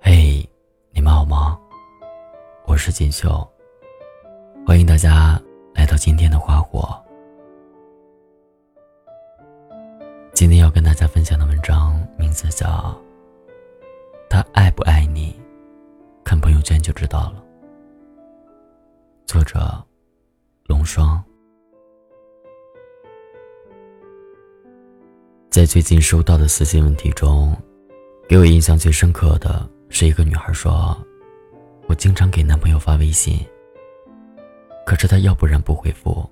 嘿，你们好吗？我是锦绣，欢迎大家来到今天的花火。今天要跟大家分享的文章名字叫《他爱不爱你，看朋友圈就知道了》，作者龙霜。在最近收到的私信问题中，给我印象最深刻的是一个女孩说：“我经常给男朋友发微信，可是他要不然不回复，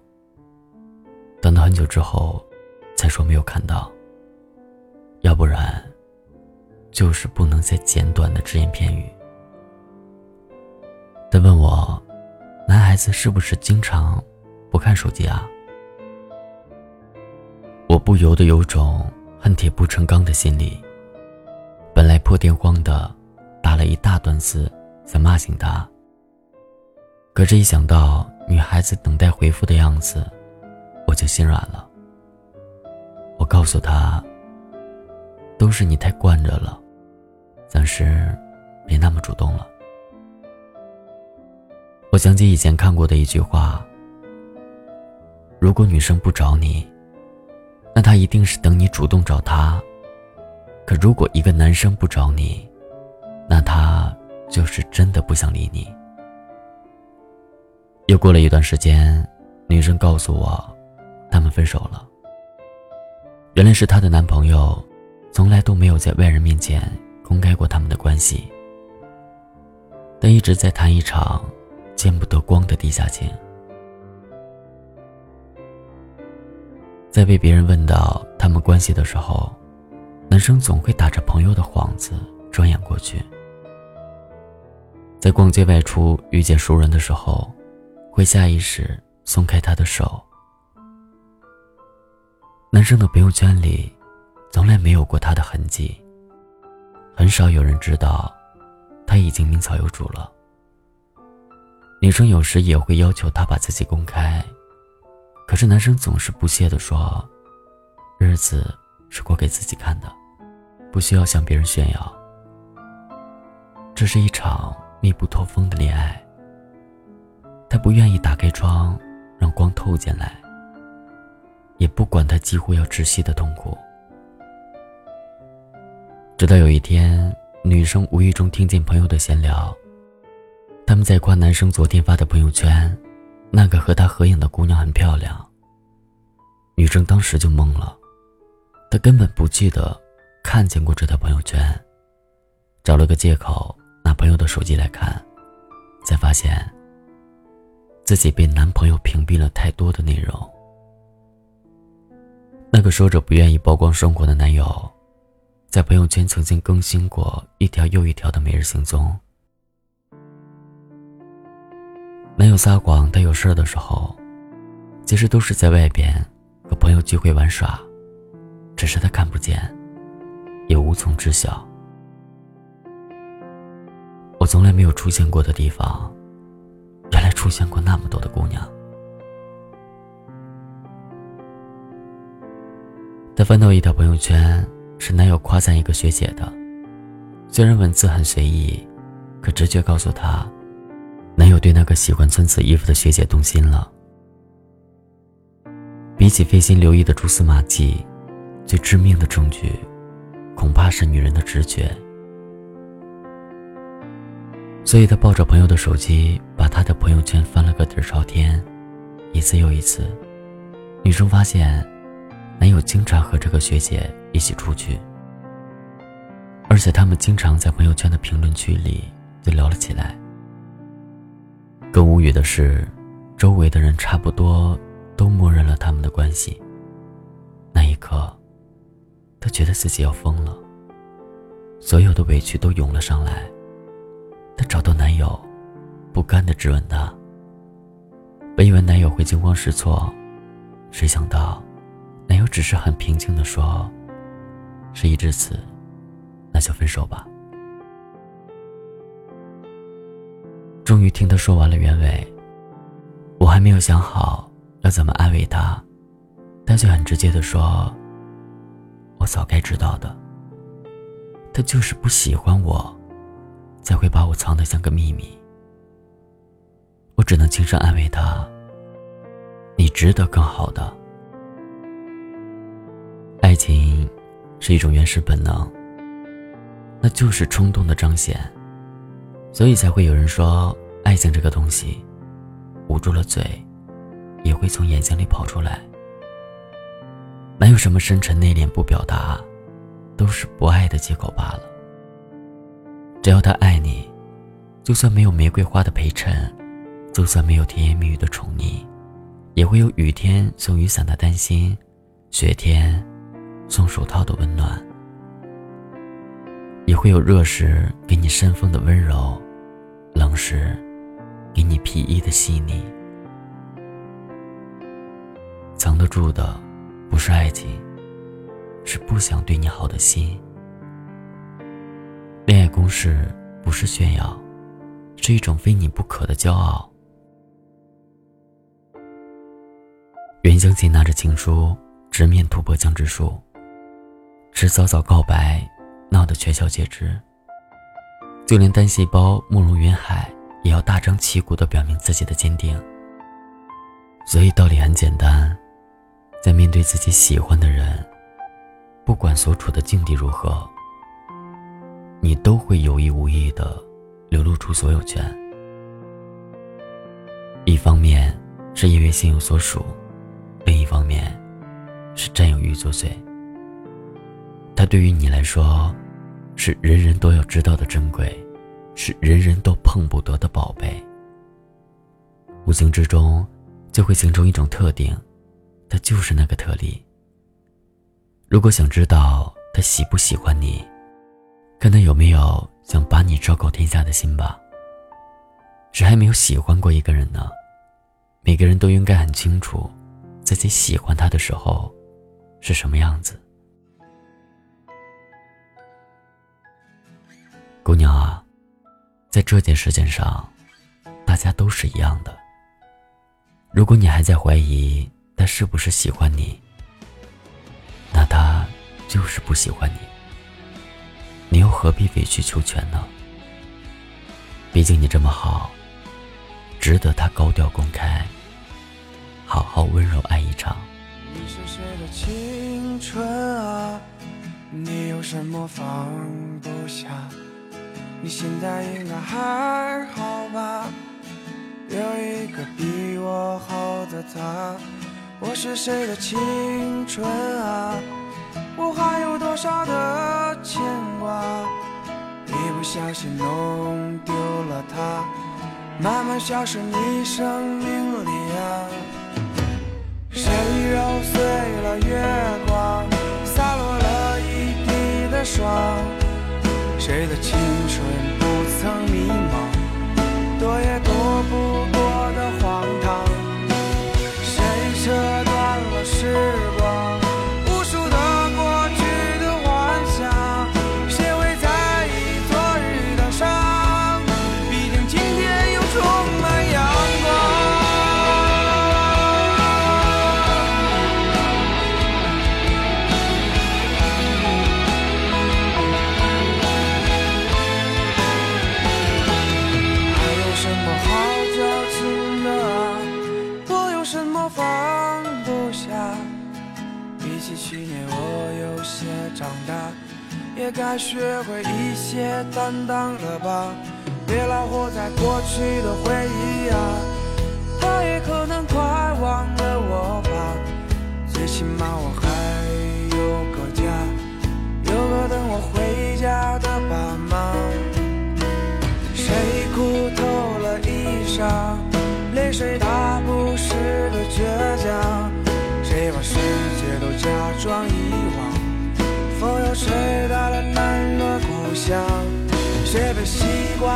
等到很久之后才说没有看到，要不然就是不能再简短的只言片语。”他问我：“男孩子是不是经常不看手机啊？”我不由得有种恨铁不成钢的心理。破天荒的打了一大段字，想骂醒他。可是，一想到女孩子等待回复的样子，我就心软了。我告诉他：“都是你太惯着了，暂时别那么主动了。”我想起以前看过的一句话：“如果女生不找你。”那他一定是等你主动找他。可如果一个男生不找你，那他就是真的不想理你。又过了一段时间，女生告诉我，他们分手了。原来是她的男朋友，从来都没有在外人面前公开过他们的关系，但一直在谈一场见不得光的地下情。在被别人问到他们关系的时候，男生总会打着朋友的幌子转眼过去。在逛街外出遇见熟人的时候，会下意识松开他的手。男生的朋友圈里，从来没有过他的痕迹。很少有人知道，他已经名草有主了。女生有时也会要求他把自己公开。可是男生总是不屑地说：“日子是过给自己看的，不需要向别人炫耀。”这是一场密不透风的恋爱。他不愿意打开窗让光透进来，也不管他几乎要窒息的痛苦。直到有一天，女生无意中听见朋友的闲聊，他们在夸男生昨天发的朋友圈。那个和他合影的姑娘很漂亮。女生当时就懵了，她根本不记得看见过这条朋友圈，找了个借口拿朋友的手机来看，才发现自己被男朋友屏蔽了太多的内容。那个说着不愿意曝光生活的男友，在朋友圈曾经更新过一条又一条的每日行踪。男友撒谎，他有事的时候，其实都是在外边和朋友聚会玩耍，只是他看不见，也无从知晓。我从来没有出现过的地方，原来出现过那么多的姑娘。他翻到一条朋友圈，是男友夸赞一个学姐的，虽然文字很随意，可直觉告诉他。男友对那个喜欢村子衣服的学姐动心了。比起费心留意的蛛丝马迹，最致命的证据，恐怕是女人的直觉。所以他抱着朋友的手机，把他的朋友圈翻了个底朝天，一次又一次。女生发现，男友经常和这个学姐一起出去，而且他们经常在朋友圈的评论区里就聊了起来。更无语的是，周围的人差不多都默认了他们的关系。那一刻，她觉得自己要疯了，所有的委屈都涌了上来。她找到男友，不甘的质问他。本以为男友会惊慌失措，谁想到，男友只是很平静的说：“事已至此，那就分手吧。”终于听他说完了原委，我还没有想好要怎么安慰他，他却很直接的说：“我早该知道的。”他就是不喜欢我，才会把我藏得像个秘密。我只能轻声安慰他：“你值得更好的。”爱情是一种原始本能，那就是冲动的彰显，所以才会有人说，爱情这个东西，捂住了嘴，也会从眼睛里跑出来。哪有什么深沉内敛不表达，都是不爱的借口罢了。只要他爱你，就算没有玫瑰花的陪衬，就算没有甜言蜜语的宠溺，也会有雨天送雨伞的担心，雪天送手套的温暖，也会有热时给你扇风的温柔，冷时给你披衣的细腻，藏得住的。不是爱情，是不想对你好的心。恋爱公式不是炫耀，是一种非你不可的骄傲。袁湘琴拿着情书直面突破江直树，迟早早告白，闹得全校皆知。就连单细胞慕容云海也要大张旗鼓的表明自己的坚定。所以道理很简单。在面对自己喜欢的人，不管所处的境地如何，你都会有意无意的流露出所有权。一方面是因为心有所属，另一方面是占有欲作祟。他对于你来说，是人人都要知道的珍贵，是人人都碰不得的宝贝。无形之中，就会形成一种特定。他就是那个特例。如果想知道他喜不喜欢你，看他有没有想把你昭告天下的心吧。谁还没有喜欢过一个人呢？每个人都应该很清楚，自己喜欢他的时候是什么样子。姑娘啊，在这件事情上，大家都是一样的。如果你还在怀疑，他是不是喜欢你？那他就是不喜欢你。你又何必委曲求全呢？毕竟你这么好，值得他高调公开，好好温柔爱一场。你是谁的青春啊？你有什么放不下？你现在应该还好吧？有一个比我好的他。我是谁的青春啊？我还有多少的牵挂？一不小心弄丢了它，慢慢消失你生命里啊。放不下，比起去年我有些长大也该学会一些担当了吧，别老活在过去的回忆啊。他也可能快忘了我吧，最起码我还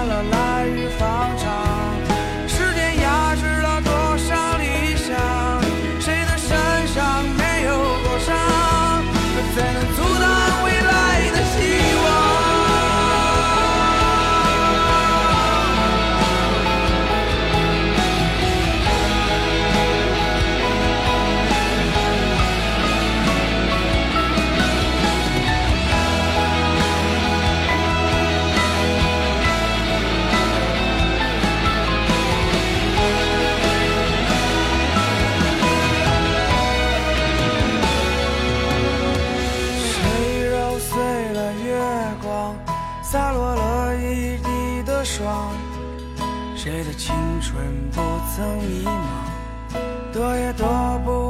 习惯了曾迷茫？躲也躲不